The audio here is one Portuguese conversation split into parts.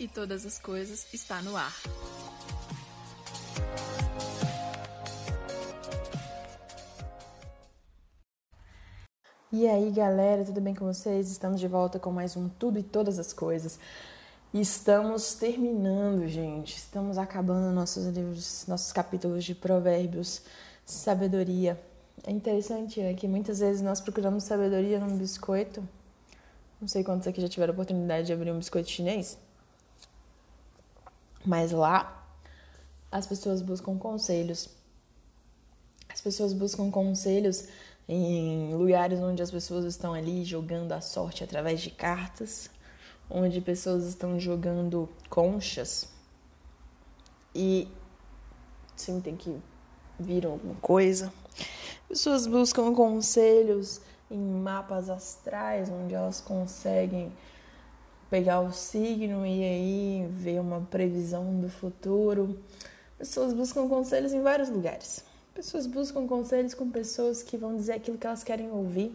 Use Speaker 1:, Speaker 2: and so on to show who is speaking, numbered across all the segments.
Speaker 1: e todas as coisas está no ar.
Speaker 2: E aí, galera, tudo bem com vocês? Estamos de volta com mais um Tudo e Todas as Coisas. Estamos terminando, gente. Estamos acabando nossos livros, nossos capítulos de provérbios, sabedoria. É interessante né, que muitas vezes nós procuramos sabedoria num biscoito. Não sei quantos aqui já tiveram a oportunidade de abrir um biscoito chinês. Mas lá as pessoas buscam conselhos. As pessoas buscam conselhos em lugares onde as pessoas estão ali jogando a sorte através de cartas, onde pessoas estão jogando conchas e sim tem que vir alguma coisa. Pessoas buscam conselhos em mapas astrais, onde elas conseguem pegar o signo e aí ver uma previsão do futuro. Pessoas buscam conselhos em vários lugares. Pessoas buscam conselhos com pessoas que vão dizer aquilo que elas querem ouvir.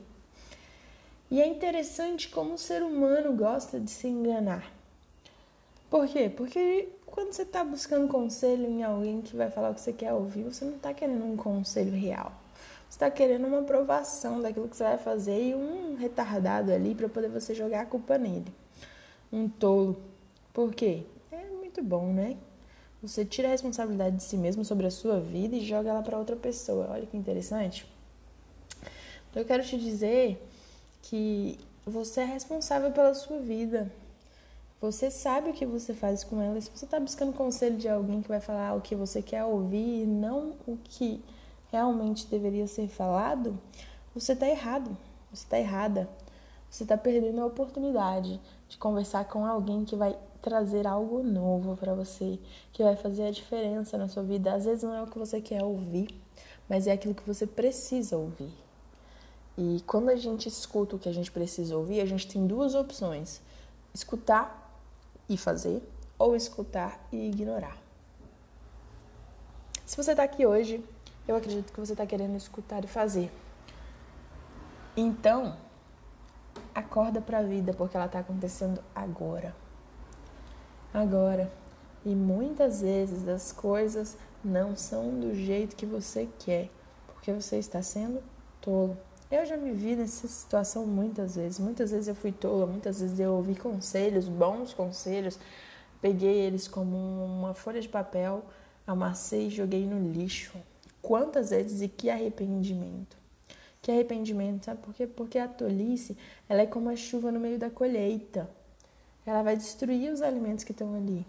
Speaker 2: E é interessante como o ser humano gosta de se enganar. Por quê? Porque quando você está buscando conselho em alguém que vai falar o que você quer ouvir, você não está querendo um conselho real. Você está querendo uma aprovação daquilo que você vai fazer e um retardado ali para poder você jogar a culpa nele um tolo. Por quê? É muito bom, né? Você tira a responsabilidade de si mesmo sobre a sua vida e joga ela para outra pessoa. Olha que interessante. Então eu quero te dizer que você é responsável pela sua vida. Você sabe o que você faz com ela. Se você está buscando conselho de alguém que vai falar o que você quer ouvir e não o que realmente deveria ser falado, você está errado. Você está errada. Você está perdendo a oportunidade de conversar com alguém que vai trazer algo novo para você, que vai fazer a diferença na sua vida. Às vezes não é o que você quer ouvir, mas é aquilo que você precisa ouvir. E quando a gente escuta o que a gente precisa ouvir, a gente tem duas opções: escutar e fazer, ou escutar e ignorar. Se você está aqui hoje, eu acredito que você está querendo escutar e fazer. Então, Acorda para a vida porque ela está acontecendo agora. Agora. E muitas vezes as coisas não são do jeito que você quer, porque você está sendo tolo. Eu já me vi nessa situação muitas vezes. Muitas vezes eu fui tola, muitas vezes eu ouvi conselhos, bons conselhos, peguei eles como uma folha de papel, amassei e joguei no lixo. Quantas vezes e que arrependimento que arrependimento, sabe por quê? Porque a tolice, ela é como a chuva no meio da colheita. Ela vai destruir os alimentos que estão ali.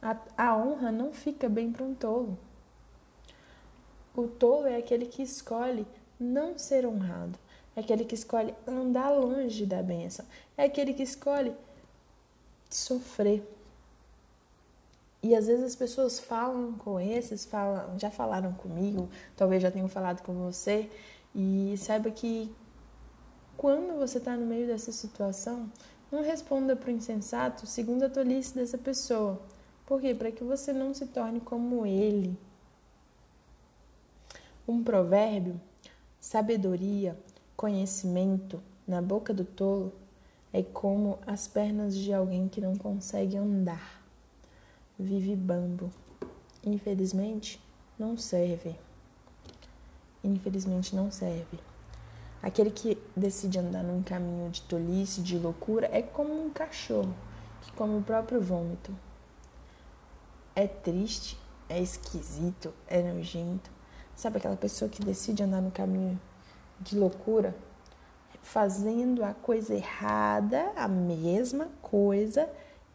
Speaker 2: A, a honra não fica bem para um tolo. O tolo é aquele que escolhe não ser honrado. É aquele que escolhe andar longe da bênção. É aquele que escolhe sofrer. E às vezes as pessoas falam com esses, falam, já falaram comigo, talvez já tenham falado com você, e saiba que quando você está no meio dessa situação, não responda para o insensato segundo a tolice dessa pessoa. Por quê? Para que você não se torne como ele. Um provérbio, sabedoria, conhecimento na boca do tolo é como as pernas de alguém que não consegue andar vive bambo. Infelizmente, não serve. Infelizmente, não serve. Aquele que decide andar num caminho de tolice, de loucura, é como um cachorro que come o próprio vômito. É triste, é esquisito, é nojento. Sabe aquela pessoa que decide andar no caminho de loucura, fazendo a coisa errada, a mesma coisa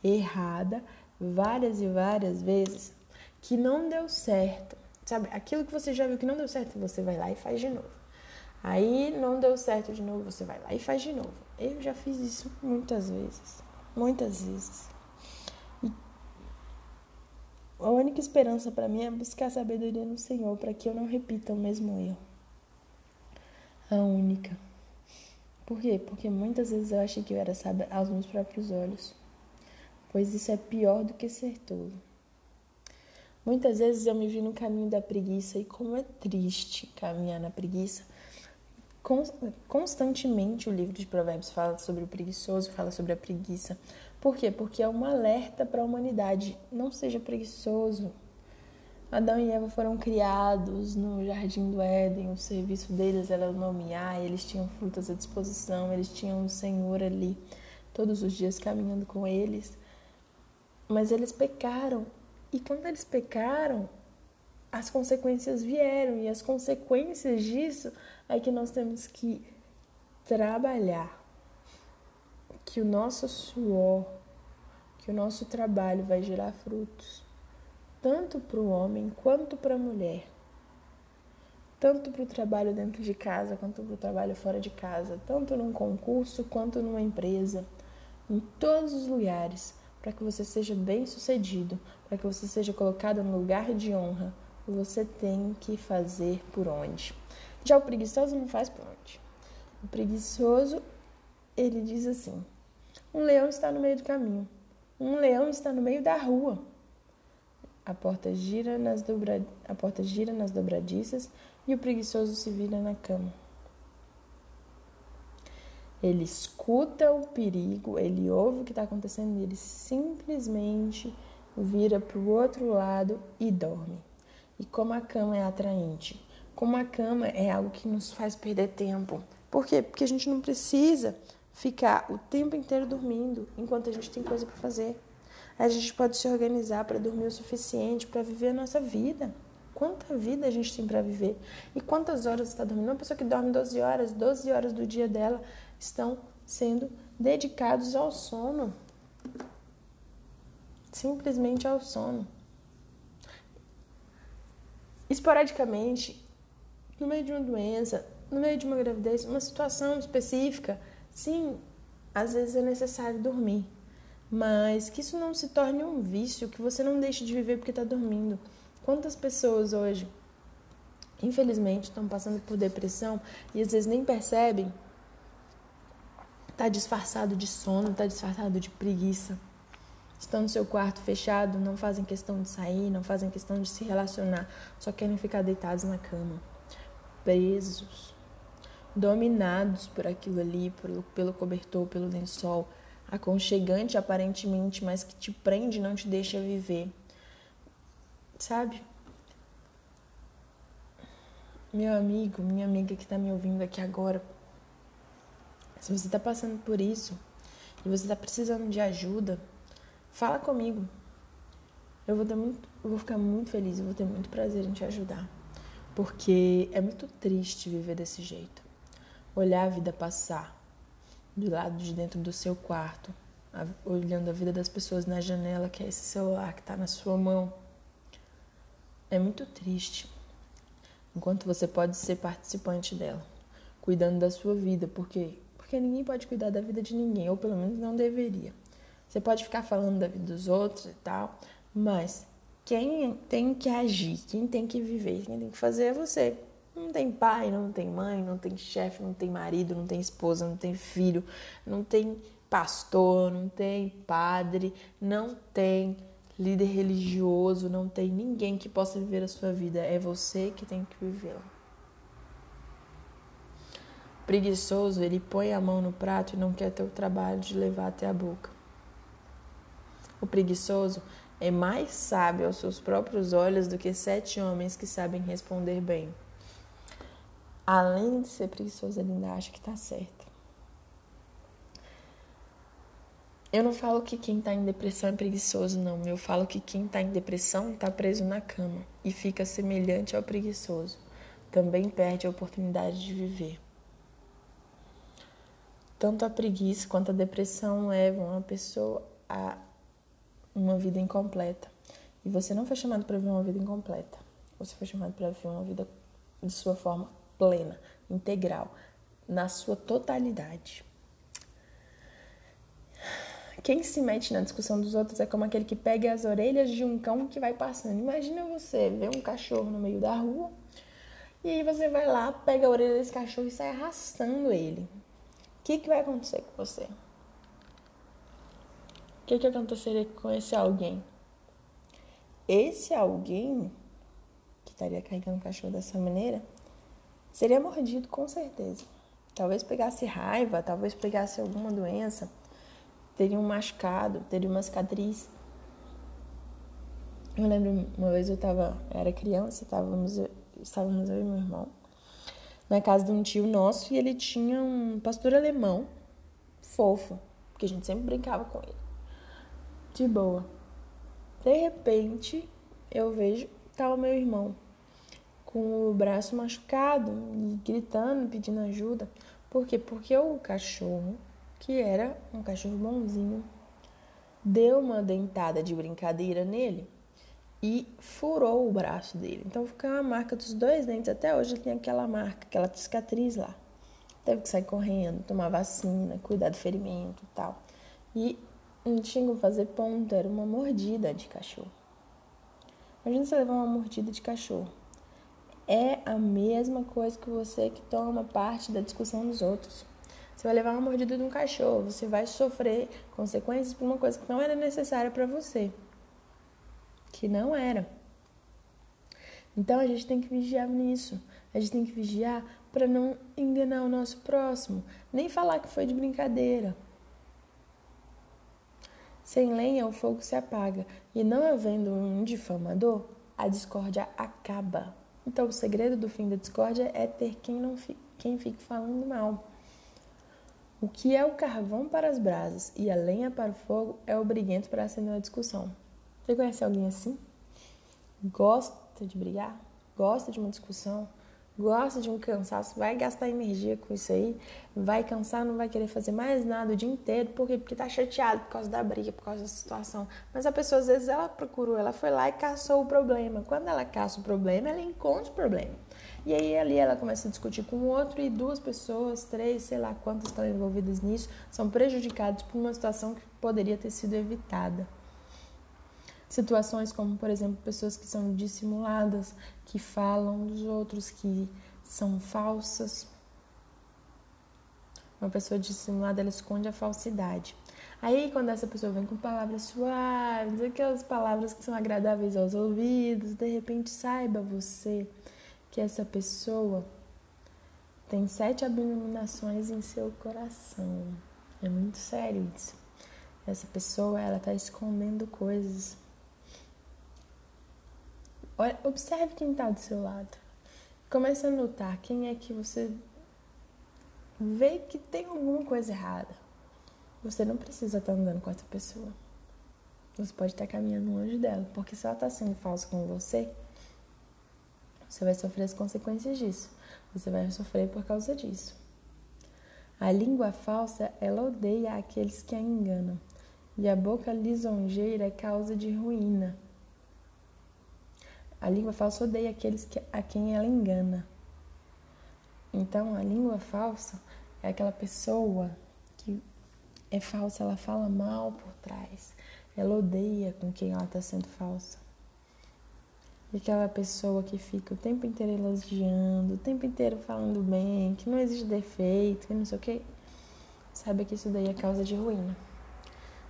Speaker 2: errada, várias e várias vezes que não deu certo. Sabe, aquilo que você já viu que não deu certo, você vai lá e faz de novo. Aí não deu certo de novo, você vai lá e faz de novo. Eu já fiz isso muitas vezes. Muitas vezes. E a única esperança para mim é buscar sabedoria no Senhor para que eu não repita o mesmo erro. A única. Por quê? Porque muitas vezes eu achei que eu era sábia aos meus próprios olhos pois isso é pior do que ser tolo. Muitas vezes eu me vi no caminho da preguiça e como é triste caminhar na preguiça. constantemente o livro de Provérbios fala sobre o preguiçoso, fala sobre a preguiça. Por quê? Porque é um alerta para a humanidade. Não seja preguiçoso. Adão e Eva foram criados no jardim do Éden, o serviço deles era nomear, eles tinham frutas à disposição, eles tinham o Senhor ali todos os dias caminhando com eles. Mas eles pecaram. E quando eles pecaram, as consequências vieram. E as consequências disso é que nós temos que trabalhar. Que o nosso suor, que o nosso trabalho vai gerar frutos, tanto para o homem quanto para a mulher. Tanto para o trabalho dentro de casa quanto para o trabalho fora de casa, tanto num concurso quanto numa empresa, em todos os lugares, para que você seja bem sucedido, para que você seja colocado no lugar de honra, você tem que fazer por onde. Já o preguiçoso não faz por onde. O preguiçoso, ele diz assim: um leão está no meio do caminho, um leão está no meio da rua. A porta gira nas, dobra... a porta gira nas dobradiças e o preguiçoso se vira na cama. Ele escuta o perigo, ele ouve o que está acontecendo e ele simplesmente vira para o outro lado e dorme. E como a cama é atraente, como a cama é algo que nos faz perder tempo. Por quê? Porque a gente não precisa ficar o tempo inteiro dormindo enquanto a gente tem coisa para fazer. A gente pode se organizar para dormir o suficiente para viver a nossa vida. Quanta vida a gente tem para viver? E quantas horas está dormindo? Uma pessoa que dorme 12 horas, 12 horas do dia dela estão sendo dedicados ao sono. Simplesmente ao sono. Esporadicamente, no meio de uma doença, no meio de uma gravidez, uma situação específica, sim, às vezes é necessário dormir. Mas que isso não se torne um vício, que você não deixe de viver porque está dormindo. Quantas pessoas hoje, infelizmente, estão passando por depressão e às vezes nem percebem? Está disfarçado de sono, está disfarçado de preguiça. Estão no seu quarto fechado, não fazem questão de sair, não fazem questão de se relacionar, só querem ficar deitados na cama, presos, dominados por aquilo ali, pelo, pelo cobertor, pelo lençol, aconchegante aparentemente, mas que te prende e não te deixa viver. Sabe? Meu amigo, minha amiga que está me ouvindo aqui agora, se você está passando por isso e você está precisando de ajuda, Fala comigo. Eu vou, ter muito, eu vou ficar muito feliz, eu vou ter muito prazer em te ajudar. Porque é muito triste viver desse jeito. Olhar a vida passar do lado de dentro do seu quarto, olhando a vida das pessoas na janela, que é esse celular que está na sua mão. É muito triste. Enquanto você pode ser participante dela, cuidando da sua vida, porque porque ninguém pode cuidar da vida de ninguém, ou pelo menos não deveria. Você pode ficar falando da vida dos outros e tal, mas quem tem que agir, quem tem que viver, quem tem que fazer é você. Não tem pai, não tem mãe, não tem chefe, não tem marido, não tem esposa, não tem filho, não tem pastor, não tem padre, não tem líder religioso, não tem ninguém que possa viver a sua vida. É você que tem que vivê-la. Preguiçoso, ele põe a mão no prato e não quer ter o trabalho de levar até a boca. O preguiçoso é mais sábio aos seus próprios olhos do que sete homens que sabem responder bem. Além de ser preguiçoso, ele ainda acha que está certo. Eu não falo que quem está em depressão é preguiçoso, não. Eu falo que quem está em depressão está preso na cama e fica semelhante ao preguiçoso. Também perde a oportunidade de viver. Tanto a preguiça quanto a depressão levam a pessoa a uma vida incompleta. E você não foi chamado para viver uma vida incompleta. Você foi chamado para viver uma vida de sua forma plena, integral, na sua totalidade. Quem se mete na discussão dos outros é como aquele que pega as orelhas de um cão que vai passando. Imagina você ver um cachorro no meio da rua e aí você vai lá, pega a orelha desse cachorro e sai arrastando ele. O que, que vai acontecer com você? O que, que aconteceria com esse alguém? Esse alguém que estaria carregando o cachorro dessa maneira seria mordido com certeza. Talvez pegasse raiva, talvez pegasse alguma doença, teria um machucado, teria uma cicatriz. Eu lembro uma vez eu tava, eu era criança, estávamos, estávamos eu e meu irmão na casa de um tio nosso e ele tinha um pastor alemão fofo, que a gente sempre brincava com ele. De boa. De repente, eu vejo tá o meu irmão com o braço machucado e gritando, pedindo ajuda. Por quê? Porque o cachorro, que era um cachorro bonzinho, deu uma dentada de brincadeira nele e furou o braço dele. Então ficou uma marca dos dois dentes. Até hoje ele tem aquela marca, aquela cicatriz lá. Teve que sair correndo, tomar vacina, cuidar do ferimento e tal. E não tinha como fazer ponto, era uma mordida de cachorro. Imagina você levar uma mordida de cachorro. É a mesma coisa que você que toma parte da discussão dos outros. Você vai levar uma mordida de um cachorro, você vai sofrer consequências por uma coisa que não era necessária para você que não era. Então a gente tem que vigiar nisso. A gente tem que vigiar para não enganar o nosso próximo, nem falar que foi de brincadeira. Sem lenha, o fogo se apaga, e não havendo um difamador, a discórdia acaba. Então, o segredo do fim da discórdia é ter quem, não fi, quem fique falando mal. O que é o carvão para as brasas e a lenha para o fogo é o briguento para acender a discussão. Você conhece alguém assim? Gosta de brigar? Gosta de uma discussão? Gosta de um cansaço? Vai gastar energia com isso aí? Vai cansar, não vai querer fazer mais nada o dia inteiro? Por quê? Porque tá chateado por causa da briga, por causa da situação. Mas a pessoa, às vezes, ela procurou, ela foi lá e caçou o problema. Quando ela caça o problema, ela encontra o problema. E aí ali ela começa a discutir com o outro e duas pessoas, três, sei lá quantas estão envolvidas nisso, são prejudicadas por uma situação que poderia ter sido evitada. Situações como, por exemplo, pessoas que são dissimuladas, que falam dos outros, que são falsas. Uma pessoa dissimulada, ela esconde a falsidade. Aí, quando essa pessoa vem com palavras suaves, aquelas palavras que são agradáveis aos ouvidos, de repente saiba você que essa pessoa tem sete abominações em seu coração. É muito sério isso. Essa pessoa, ela está escondendo coisas Olha, observe quem está do seu lado. Comece a notar quem é que você vê que tem alguma coisa errada. Você não precisa estar tá andando com essa pessoa. Você pode estar tá caminhando longe dela, porque se ela está sendo falsa com você, você vai sofrer as consequências disso. Você vai sofrer por causa disso. A língua falsa, ela odeia aqueles que a enganam, e a boca lisonjeira é causa de ruína. A língua falsa odeia aqueles que, a quem ela engana. Então, a língua falsa é aquela pessoa que é falsa, ela fala mal por trás. Ela odeia com quem ela está sendo falsa. E aquela pessoa que fica o tempo inteiro elogiando, o tempo inteiro falando bem, que não existe defeito, que não sei o quê. Saiba que isso daí é causa de ruína.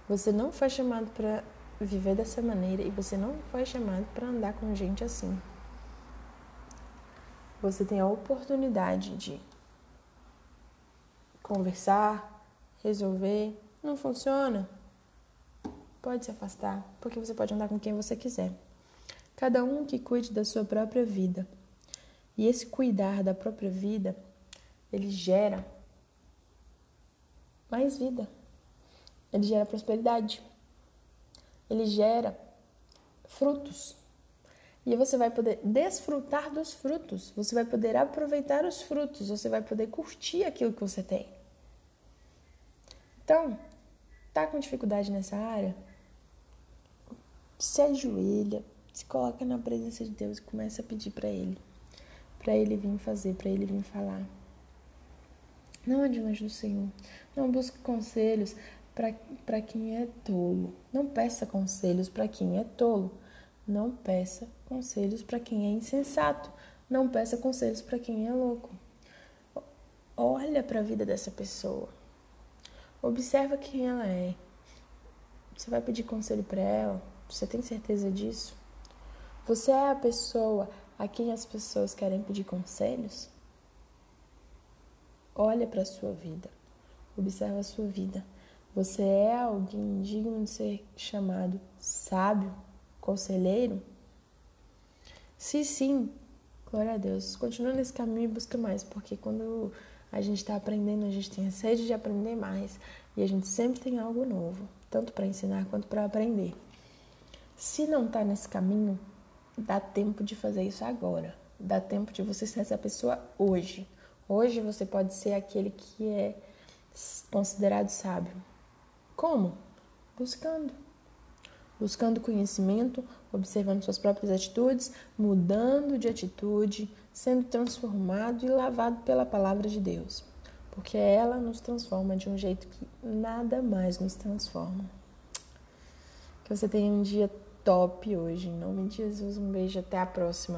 Speaker 2: Você não foi chamado para viver dessa maneira e você não foi chamado para andar com gente assim. Você tem a oportunidade de conversar, resolver. Não funciona? Pode se afastar, porque você pode andar com quem você quiser. Cada um que cuide da sua própria vida. E esse cuidar da própria vida, ele gera mais vida. Ele gera prosperidade ele gera frutos. E você vai poder desfrutar dos frutos, você vai poder aproveitar os frutos, você vai poder curtir aquilo que você tem. Então, tá com dificuldade nessa área? Se ajoelha, se coloca na presença de Deus e começa a pedir para ele, para ele vir fazer, para ele vir falar. Não ande longe do Senhor. Não busque conselhos para quem é tolo. Não peça conselhos para quem é tolo. Não peça conselhos para quem é insensato. Não peça conselhos para quem é louco. Olha para a vida dessa pessoa. Observa quem ela é. Você vai pedir conselho para ela? Você tem certeza disso? Você é a pessoa a quem as pessoas querem pedir conselhos? Olha para a sua vida. Observa a sua vida. Você é alguém digno de ser chamado sábio, conselheiro? Se sim, glória a Deus. Continua nesse caminho e busca mais, porque quando a gente está aprendendo, a gente tem sede de aprender mais e a gente sempre tem algo novo, tanto para ensinar quanto para aprender. Se não está nesse caminho, dá tempo de fazer isso agora. Dá tempo de você ser essa pessoa hoje. Hoje você pode ser aquele que é considerado sábio. Como? Buscando. Buscando conhecimento, observando suas próprias atitudes, mudando de atitude, sendo transformado e lavado pela palavra de Deus. Porque ela nos transforma de um jeito que nada mais nos transforma. Que você tenha um dia top hoje. Em nome de Jesus, um beijo. Até a próxima.